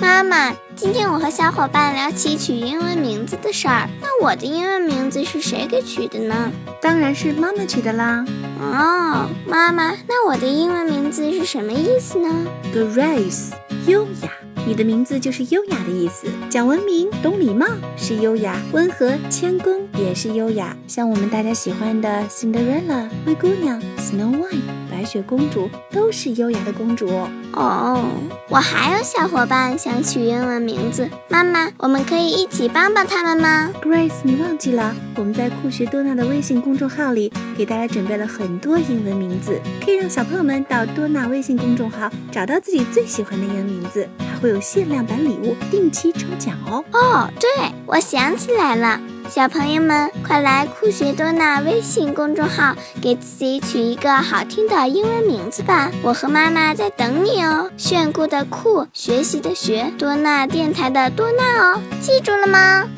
妈妈，今天我和小伙伴聊起取英文名字的事儿。那我的英文名字是谁给取的呢？当然是妈妈取的啦。哦，妈妈，那我的英文名字是什么意思呢？Grace，优雅。你的名字就是优雅的意思。讲文明、懂礼貌是优雅，温和、谦恭也是优雅。像我们大家喜欢的 Cinderella 灰姑娘、Snow White。白雪公主都是优雅的公主哦。我还有小伙伴想取英文名字，妈妈，我们可以一起帮帮他们吗？Grace，你忘记了，我们在酷学多纳的微信公众号里给大家准备了很多英文名字，可以让小朋友们到多纳微信公众号找到自己最喜欢的英文名字，还会有限量版礼物，定期抽奖哦。哦，对，我想起来了。小朋友们，快来酷学多纳微信公众号，给自己取一个好听的英文名字吧！我和妈妈在等你哦。炫酷的酷，学习的学，多纳电台的多纳哦，记住了吗？